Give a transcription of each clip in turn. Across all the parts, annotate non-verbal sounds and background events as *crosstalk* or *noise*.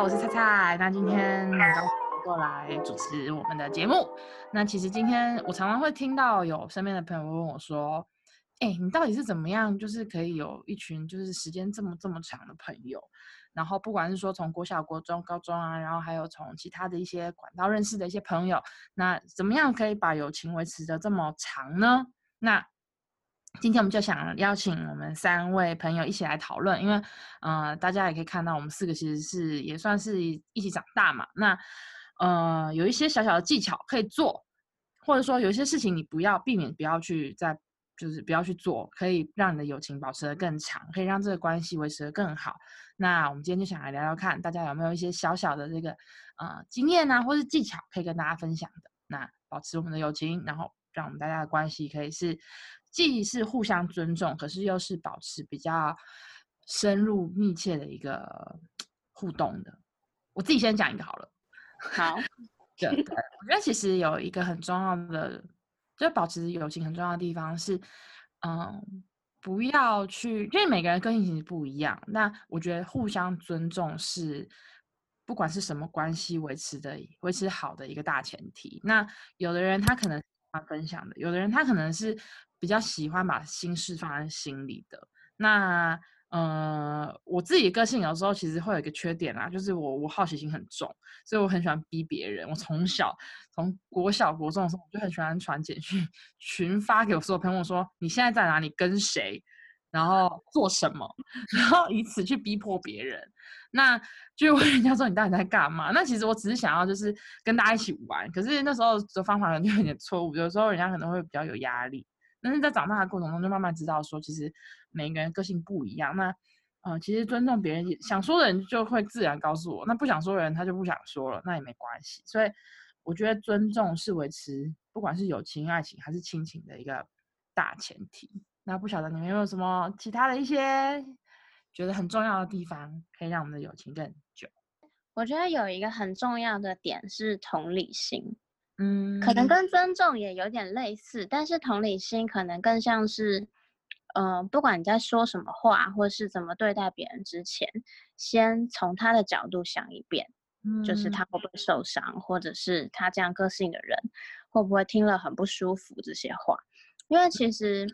我是菜菜。那今天很高兴过来主持我们的节目。那其实今天我常常会听到有身边的朋友问我说：“哎，你到底是怎么样，就是可以有一群就是时间这么这么长的朋友？然后不管是说从国小、国中、高中啊，然后还有从其他的一些管道认识的一些朋友，那怎么样可以把友情维持的这么长呢？”那今天我们就想邀请我们三位朋友一起来讨论，因为，呃，大家也可以看到，我们四个其实是也算是一起长大嘛。那，呃，有一些小小的技巧可以做，或者说有一些事情你不要避免，不要去再，就是不要去做，可以让你的友情保持的更长，可以让这个关系维持的更好。那我们今天就想来聊聊看，大家有没有一些小小的这个呃经验啊，或是技巧可以跟大家分享的？那保持我们的友情，然后让我们大家的关系可以是。既是互相尊重，可是又是保持比较深入密切的一个互动的。我自己先讲一个好了。好，*laughs* 对，我觉得其实有一个很重要的，就保持友情很重要的地方是，嗯，不要去，因为每个人个性其实不一样。那我觉得互相尊重是，不管是什么关系维持的维持好的一个大前提。那有的人他可能他分享的，有的人他可能是。比较喜欢把心事放在心里的那，呃，我自己个性有时候其实会有一个缺点啦，就是我我好奇心很重，所以我很喜欢逼别人。我从小从国小国中的时候，我就很喜欢传简讯群发给我所有朋友说你现在在哪里，跟谁，然后做什么，*laughs* 然后以此去逼迫别人。那就问人家说你到底在干嘛？那其实我只是想要就是跟大家一起玩，可是那时候的方法可能就有点错误，有时候人家可能会比较有压力。但是在长大的过程中，就慢慢知道说，其实每一个人个性不一样。那，呃，其实尊重别人，想说的人就会自然告诉我；那不想说的人，他就不想说了，那也没关系。所以，我觉得尊重是维持不管是友情、爱情还是亲情的一个大前提。那不晓得你们有没有什么其他的一些觉得很重要的地方，可以让我们的友情更久？我觉得有一个很重要的点是同理心。嗯，可能跟尊重也有点类似，但是同理心可能更像是，嗯，不管你在说什么话或是怎么对待别人之前，先从他的角度想一遍，就是他会不会受伤，或者是他这样个性的人会不会听了很不舒服这些话，因为其实，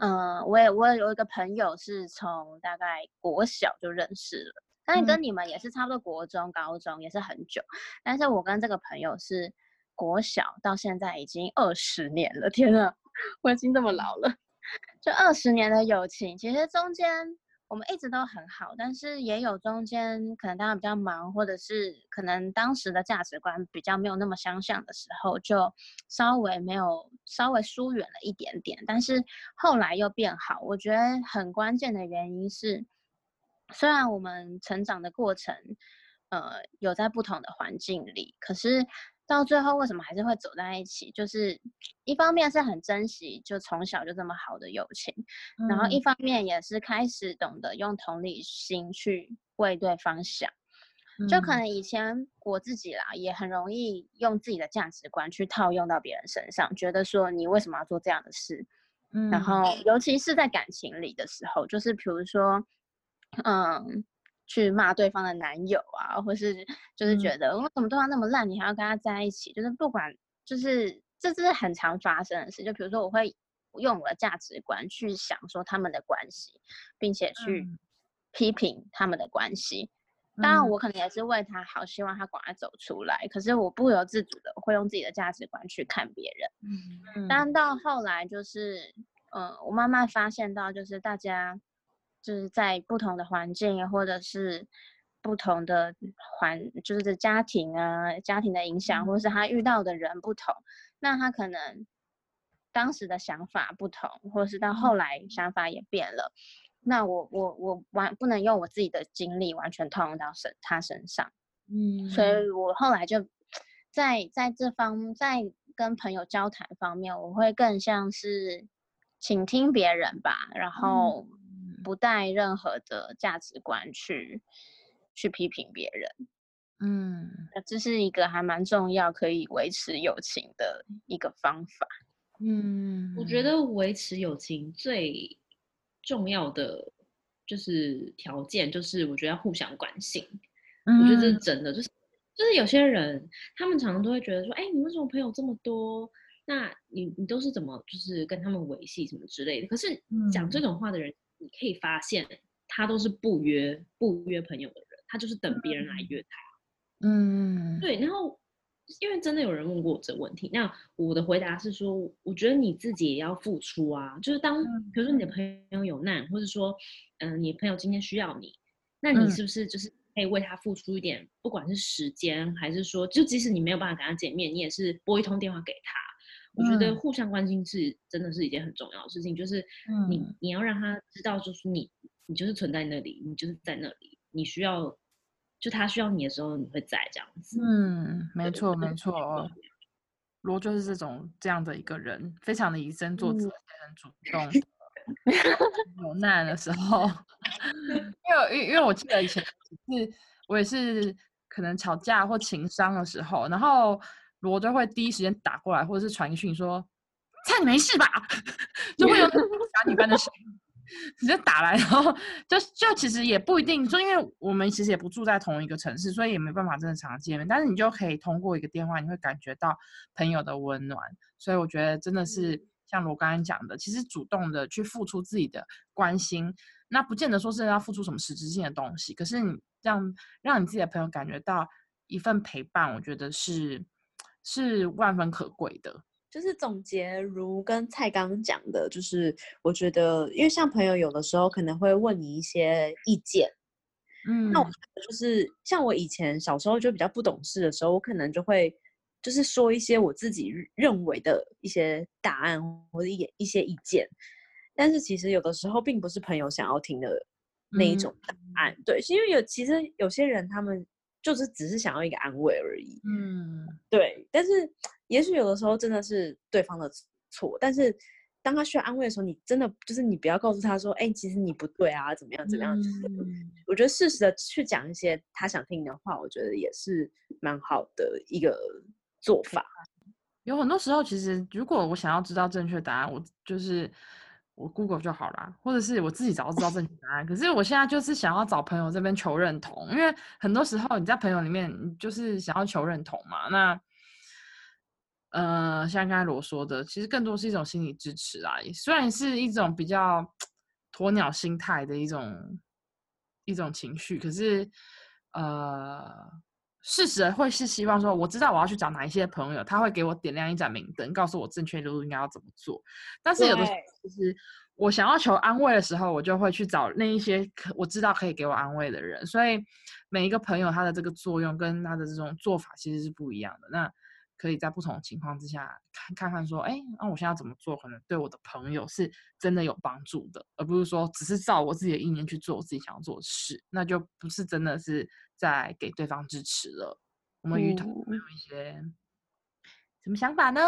嗯，我也我也有一个朋友是从大概国小就认识了，但是跟你们也是差不多国中、高中也是很久，但是我跟这个朋友是。国小到现在已经二十年了，天啊，我已经这么老了。这二十年的友情，其实中间我们一直都很好，但是也有中间可能大家比较忙，或者是可能当时的价值观比较没有那么相像的时候，就稍微没有稍微疏远了一点点。但是后来又变好，我觉得很关键的原因是，虽然我们成长的过程，呃，有在不同的环境里，可是。到最后为什么还是会走在一起？就是一方面是很珍惜就从小就这么好的友情，然后一方面也是开始懂得用同理心去为对方想。就可能以前我自己啦，也很容易用自己的价值观去套用到别人身上，觉得说你为什么要做这样的事？嗯，然后尤其是在感情里的时候，就是比如说，嗯。去骂对方的男友啊，或是就是觉得为什么对方那么烂，你还要跟他在一起？就是不管，就是这这是很常发生的事。就比如说，我会用我的价值观去想说他们的关系，并且去批评他们的关系。当然，我可能也是为他好，希望他赶快走出来。可是我不由自主的会用自己的价值观去看别人。嗯，但到后来就是，嗯，我慢慢发现到，就是大家。就是在不同的环境，或者是不同的环，就是家庭啊，家庭的影响，或者是他遇到的人不同，那他可能当时的想法不同，或者是到后来想法也变了。那我我我完不能用我自己的经历完全套用到身他身上，嗯，所以我后来就在在这方在跟朋友交谈方面，我会更像是倾听别人吧，然后。不带任何的价值观去去批评别人，嗯，那这是一个还蛮重要可以维持友情的一个方法。嗯，我觉得维持友情最重要的就是条件，就是我觉得要互相关心。我觉得这是真的，就是就是有些人他们常常都会觉得说，哎，你为什么朋友这么多？那你你都是怎么就是跟他们维系什么之类的？可是讲这种话的人，你可以发现他都是不约不约朋友的人，他就是等别人来约他。嗯，对。然后因为真的有人问过我这个问题，那我的回答是说，我觉得你自己也要付出啊。就是当比如说你的朋友有难，或者说嗯，你朋友今天需要你，那你是不是就是可以为他付出一点，不管是时间还是说，就即使你没有办法跟他见面，你也是拨一通电话给他。我觉得互相关心是真的是一件很重要的事情，就是你你要让他知道，就是你你就是存在那里，你就是在那里，你需要就他需要你的时候，你会在这样子。嗯，没错没错，罗就是这种这样的一个人，非常的以身作则，很主动。*laughs* 有难的时候，*laughs* 因为因因为我记得以前是我也是可能吵架或情商的时候，然后。罗都会第一时间打过来，或者是传讯说：“菜你没事吧？” *laughs* 就会有打你般的声音直接打来，然后就就其实也不一定，就因为我们其实也不住在同一个城市，所以也没办法真的常见面。但是你就可以通过一个电话，你会感觉到朋友的温暖。所以我觉得真的是像罗刚刚讲的，其实主动的去付出自己的关心，那不见得说是要付出什么实质性的东西，可是你让让你自己的朋友感觉到一份陪伴，我觉得是。是万分可贵的，就是总结如跟蔡刚讲的，就是我觉得，因为像朋友有的时候可能会问你一些意见，嗯，那我就是像我以前小时候就比较不懂事的时候，我可能就会就是说一些我自己认为的一些答案或者一一些意见，但是其实有的时候并不是朋友想要听的那一种答。案，对，是因为有其实有些人他们。就是只是想要一个安慰而已，嗯，对。但是也许有的时候真的是对方的错，但是当他需要安慰的时候，你真的就是你不要告诉他说，哎，其实你不对啊，怎么样怎么样。就是我觉得适时的去讲一些他想听的话，我觉得也是蛮好的一个做法。有很多时候，其实如果我想要知道正确答案，我就是。我 Google 就好啦，或者是我自己早知道正确答案。可是我现在就是想要找朋友这边求认同，因为很多时候你在朋友里面，你就是想要求认同嘛。那，呃，像刚才罗说的，其实更多是一种心理支持啊，虽然是一种比较鸵鸟心态的一种一种情绪，可是，呃。事实会是希望说，我知道我要去找哪一些朋友，他会给我点亮一盏明灯，告诉我正确路应该要怎么做。但是有的时候，其实我想要求安慰的时候，我就会去找那一些可我知道可以给我安慰的人。所以每一个朋友他的这个作用跟他的这种做法其实是不一样的。那可以在不同的情况之下看看看说，哎，那我现在怎么做可能对我的朋友是真的有帮助的，而不是说只是照我自己的意念去做我自己想要做的事，那就不是真的是。在给对方支持了，我们鱼头有一些什么想法呢？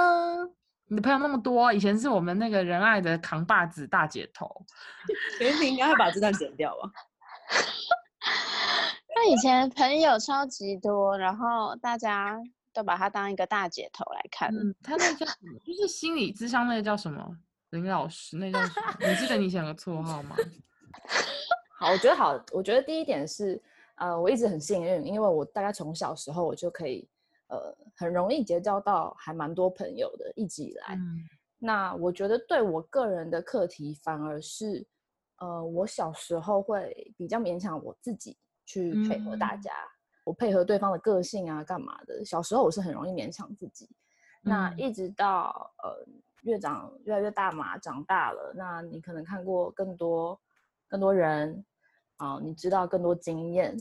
你的朋友那么多，以前是我们那个仁爱的扛把子大姐头，*laughs* 袁平应该会把这段剪掉吧？*laughs* 那以前朋友超级多，然后大家都把他当一个大姐头来看。嗯，他那叫？就是心理智商那个叫什么？林老师那叫什么？你记得你以前有个绰号吗？*laughs* 好，我觉得好，我觉得第一点是。呃，我一直很幸运，因为我大概从小时候我就可以，呃，很容易结交到还蛮多朋友的，一直以来。那我觉得对我个人的课题，反而是，呃，我小时候会比较勉强我自己去配合大家，我配合对方的个性啊，干嘛的？小时候我是很容易勉强自己。那一直到呃越长越来越大嘛，长大了，那你可能看过更多更多人。啊，你知道更多经验。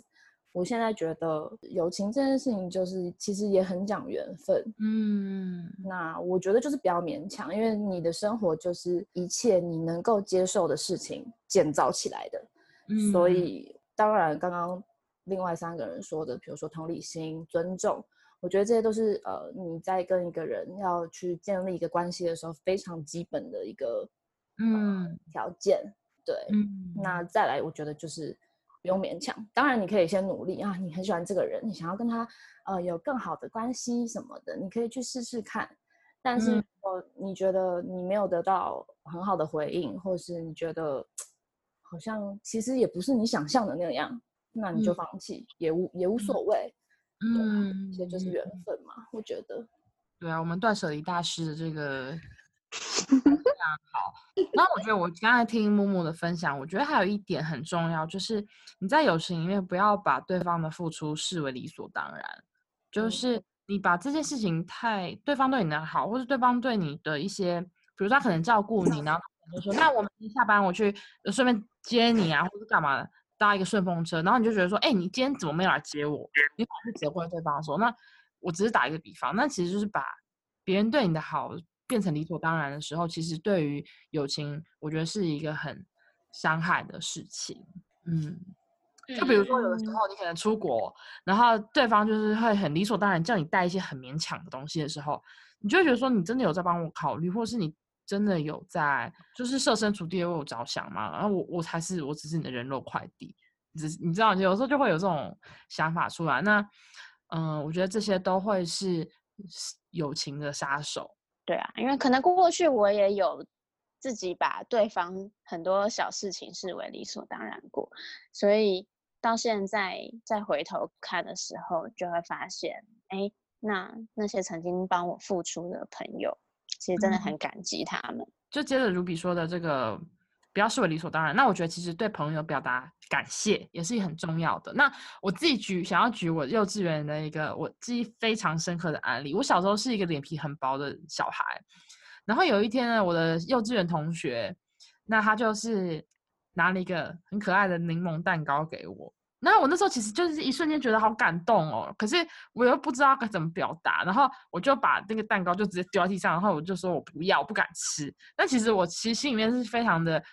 我现在觉得友情这件事情，就是其实也很讲缘分。嗯，那我觉得就是不要勉强，因为你的生活就是一切你能够接受的事情建造起来的。嗯，所以当然，刚刚另外三个人说的，比如说同理心、尊重，我觉得这些都是呃你在跟一个人要去建立一个关系的时候非常基本的一个嗯条件。对，嗯那再来，我觉得就是不用勉强。当然，你可以先努力啊，你很喜欢这个人，你想要跟他呃有更好的关系什么的，你可以去试试看。但是，如果，你觉得你没有得到很好的回应，或是你觉得 *tsk* 好像其实也不是你想象的那样，那你就放弃也无也无所谓。嗯，这就是缘分嘛，我觉得。对啊，我们断舍离大师的这个非常好。*laughs* 那我觉得我刚才听木木的分享，我觉得还有一点很重要，就是你在友情里面不要把对方的付出视为理所当然，就是你把这件事情太对方对你的好，或者对方对你的一些，比如说他可能照顾你，然后就说那我们下班我去顺便接你啊，或者干嘛搭一个顺风车，然后你就觉得说，哎，你今天怎么没有来接我？你反而责怪对方说，那我只是打一个比方，那其实就是把别人对你的好。变成理所当然的时候，其实对于友情，我觉得是一个很伤害的事情。嗯，就比如说有的时候你可能出国，然后对方就是会很理所当然叫你带一些很勉强的东西的时候，你就会觉得说你真的有在帮我考虑，或是你真的有在就是设身处地为我着想吗？然后我我才是我只是你的人肉快递，只你知道，有时候就会有这种想法出来。那嗯，我觉得这些都会是友情的杀手。对啊，因为可能过去我也有自己把对方很多小事情视为理所当然过，所以到现在再回头看的时候，就会发现，哎，那那些曾经帮我付出的朋友，其实真的很感激他们。就接着如比说的这个。不要视为理所当然。那我觉得其实对朋友表达感谢也是很重要的。那我自己举想要举我幼稚园的一个我记忆非常深刻的案例。我小时候是一个脸皮很薄的小孩，然后有一天呢，我的幼稚园同学，那他就是拿了一个很可爱的柠檬蛋糕给我。然后我那时候其实就是一瞬间觉得好感动哦，可是我又不知道该怎么表达，然后我就把那个蛋糕就直接丢在地上，然后我就说我不要，我不敢吃。但其实我其实心里面是非常的。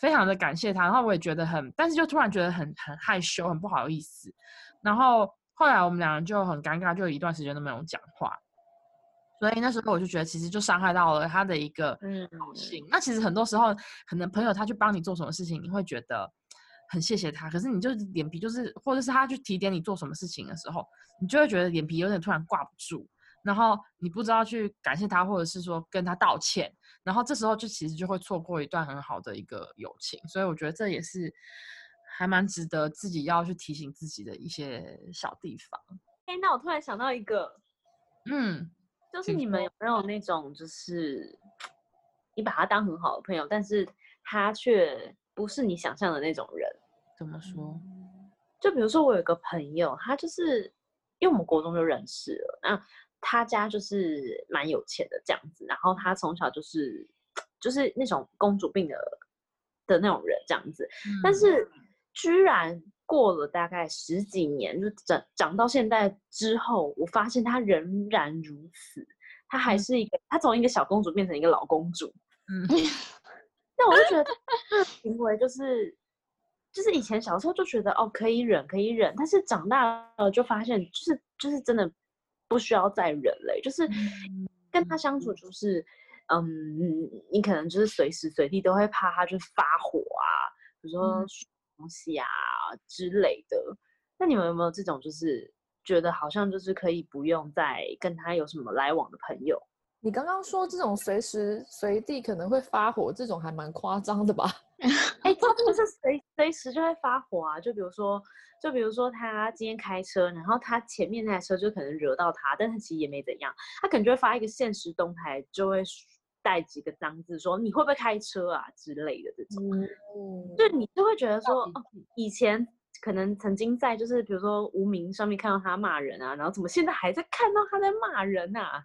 非常的感谢他，然后我也觉得很，但是就突然觉得很很害羞，很不好意思。然后后来我们两人就很尴尬，就有一段时间都没有讲话。所以那时候我就觉得，其实就伤害到了他的一个好心。那其实很多时候，可能朋友他去帮你做什么事情，你会觉得很谢谢他，可是你就是脸皮就是，或者是他去提点你做什么事情的时候，你就会觉得脸皮有点突然挂不住。然后你不知道去感谢他，或者是说跟他道歉，然后这时候就其实就会错过一段很好的一个友情，所以我觉得这也是还蛮值得自己要去提醒自己的一些小地方。哎，那我突然想到一个，嗯，就是你们有没有那种，就是你把他当很好的朋友，但是他却不是你想象的那种人？怎么说？就比如说我有个朋友，他就是因为我们国中就认识了，那。他家就是蛮有钱的这样子，然后他从小就是就是那种公主病的的那种人这样子，但是居然过了大概十几年，就长长到现在之后，我发现他仍然如此，他还是一个，他从一个小公主变成一个老公主，嗯，*laughs* 那我就觉得这行为就是就是以前小时候就觉得哦可以忍可以忍，但是长大了就发现就是就是真的。不需要再忍了，就是跟他相处，就是嗯，你可能就是随时随地都会怕他就发火啊，比如说东西啊之类的。那你们有没有这种，就是觉得好像就是可以不用再跟他有什么来往的朋友？你刚刚说这种随时随地可能会发火，这种还蛮夸张的吧？*laughs* 哎，他不是随随时就会发火啊，就比如说。就比如说他今天开车，然后他前面那台车就可能惹到他，但他其实也没怎样，他可能就会发一个现实动态，就会带几个脏字说你会不会开车啊之类的这种，就你就会觉得说，哦，以前可能曾经在就是比如说无名上面看到他骂人啊，然后怎么现在还在看到他在骂人啊，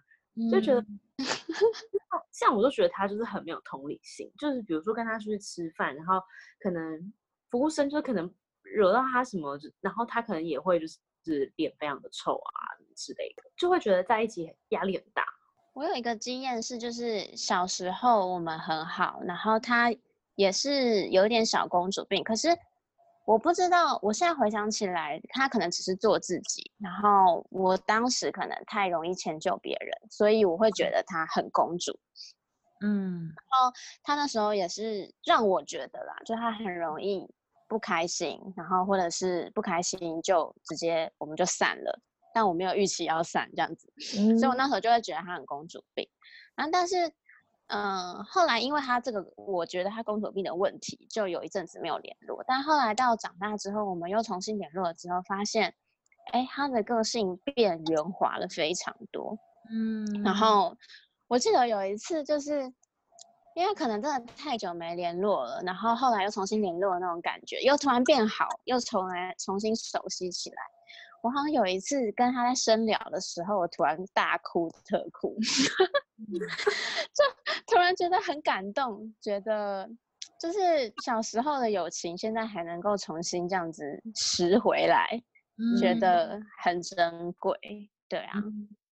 就觉得 *laughs* 像我都觉得他就是很没有同理心，就是比如说跟他出去吃饭，然后可能服务生就可能。惹到他什么，然后他可能也会就是脸非常的臭啊之类的，就会觉得在一起压力很大。我有一个经验是，就是小时候我们很好，然后他也是有点小公主病，可是我不知道，我现在回想起来，他可能只是做自己，然后我当时可能太容易迁就别人，所以我会觉得他很公主。嗯，然后他那时候也是让我觉得啦，就他很容易。不开心，然后或者是不开心，就直接我们就散了。但我没有预期要散这样子，*laughs* 所以我那时候就会觉得他很公主病。然后但是嗯，后来因为他这个，我觉得他公主病的问题，就有一阵子没有联络。但后来到长大之后，我们又重新联络了之后，发现，哎，他的个性变圆滑了非常多。嗯，然后我记得有一次，就是因为可能真的太久没联络了，然后后来又重新联络的那种感觉，又突然变好，又重来重新熟悉起来。我好像有一次跟他在深聊的时候，我突然大哭特哭，*laughs* *laughs* 就突然觉得很感动，觉得就是小时候的友情现在还能够重新这样子拾回来，觉得很珍贵。对啊，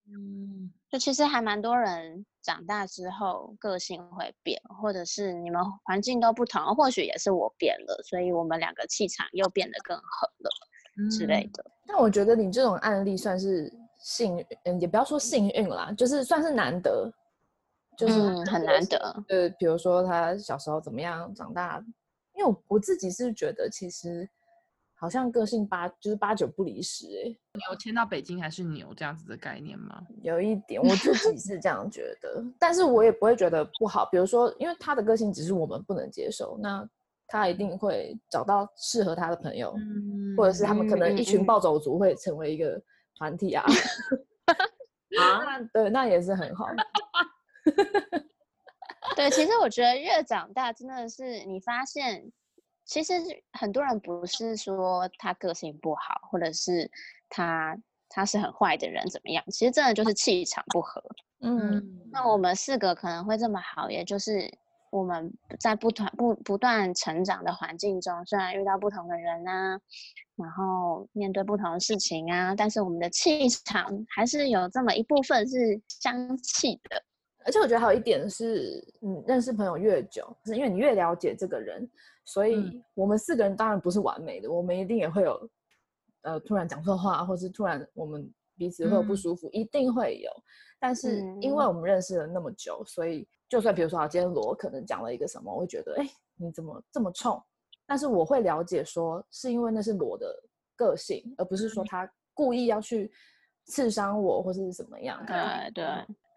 嗯，就其实还蛮多人长大之后个性会变，或者是你们环境都不同，或许也是我变了，所以我们两个气场又变得更合了。之类的，但我觉得你这种案例算是幸运，嗯，也不要说幸运啦，就是算是难得，就是很难得。呃，比如说他小时候怎么样，长大，因为我我自己是觉得其实好像个性八就是八九不离十，哎，牛迁到北京还是牛这样子的概念吗？有一点，我自己是这样觉得，但是我也不会觉得不好。比如说，因为他的个性只是我们不能接受，那。他一定会找到适合他的朋友，或者是他们可能一群暴走族会成为一个团体啊。*laughs* 啊，对，那也是很好。*laughs* 对，其实我觉得越长大，真的是你发现，其实很多人不是说他个性不好，或者是他他是很坏的人怎么样，其实真的就是气场不合。嗯，那我们四个可能会这么好，也就是。我们在不断不不断成长的环境中，虽然遇到不同的人啊，然后面对不同的事情啊，但是我们的气场还是有这么一部分是相契的。而且我觉得还有一点是，嗯，认识朋友越久，是因为你越了解这个人，所以我们四个人当然不是完美的，我们一定也会有，呃，突然讲错话，或是突然我们彼此会有不舒服，一定会有。但是因为我们认识了那么久，所以。就算比如说啊，今天罗可能讲了一个什么，我会觉得，哎，你怎么这么冲？但是我会了解说，是因为那是罗的个性，而不是说他故意要去刺伤我或是怎么样。对对，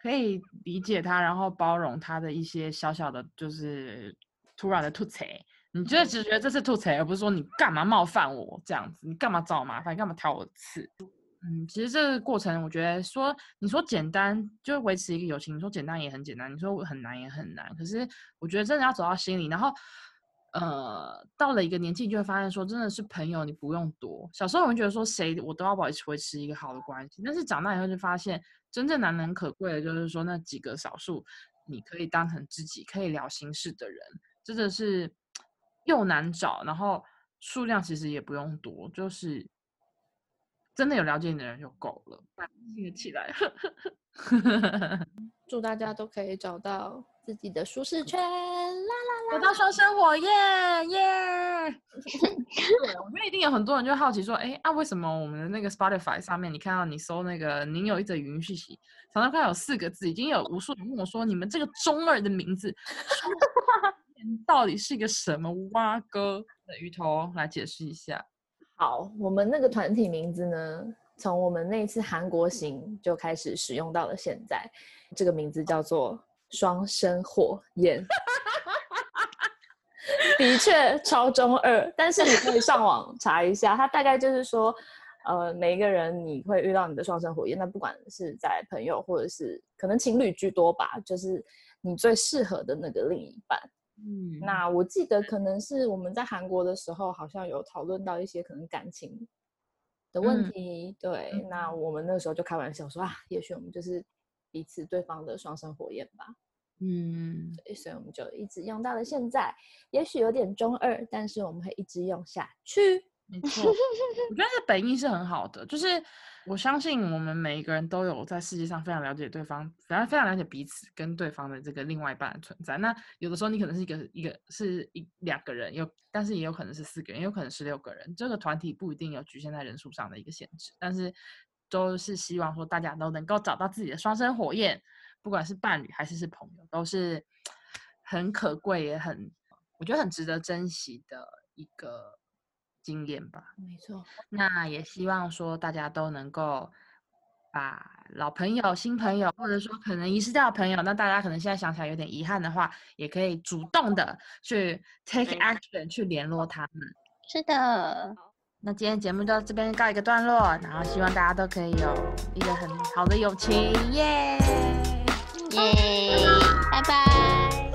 可以理解他，然后包容他的一些小小的，就是突然的吐槽。你就只觉得这是吐槽，而不是说你干嘛冒犯我这样子，你干嘛找我麻烦，干嘛挑我的刺。嗯，其实这个过程，我觉得说你说简单，就维持一个友情，你说简单也很简单，你说很难也很难。可是我觉得真的要走到心里，然后呃，到了一个年纪，就会发现说，真的是朋友，你不用多。小时候我们觉得说，谁我都要保持维持一个好的关系，但是长大以后就发现，真正难能可贵的就是说那几个少数你可以当成知己、可以聊心事的人，真的是又难找，然后数量其实也不用多，就是。真的有了解你的人就够了，记起来。*laughs* *laughs* 祝大家都可以找到自己的舒适圈，啦啦啦，回到双生火，耶耶！*laughs* 对，我觉得一定有很多人就好奇说，哎啊，为什么我们的那个 Spotify 上面，你看到你搜那个“您有一则语音讯息”，常常看到有四个字，已经有无数人问我说，你们这个中二的名字，到底是一个什么蛙哥的？鱼头来解释一下。好，我们那个团体名字呢，从我们那次韩国行就开始使用到了现在，这个名字叫做双生火焰。的确超中二，但是你可以上网查一下，它大概就是说，呃，每一个人你会遇到你的双生火焰，那不管是在朋友或者是可能情侣居多吧，就是你最适合的那个另一半。嗯，那我记得可能是我们在韩国的时候，好像有讨论到一些可能感情的问题。对，那我们那时候就开玩笑说啊，也许我们就是彼此对方的双生火焰吧。嗯，所以我们就一直用到了现在，也许有点中二，但是我们会一直用下去。没错，我觉得这本意是很好的，就是我相信我们每一个人都有在世界上非常了解对方，反正非常了解彼此跟对方的这个另外一半的存在。那有的时候你可能是一个一个是一两个人，有但是也有可能是四个人，也有可能是六个人。这个团体不一定有局限在人数上的一个限制，但是都是希望说大家都能够找到自己的双生火焰，不管是伴侣还是是朋友，都是很可贵也很我觉得很值得珍惜的一个。经验吧，没错。那也希望说大家都能够把老朋友、新朋友，或者说可能遗失掉的朋友，那大家可能现在想起来有点遗憾的话，也可以主动的去 take action 去联络他们。是的。那今天节目到这边告一个段落，然后希望大家都可以有一个很好的友情，耶耶，拜拜。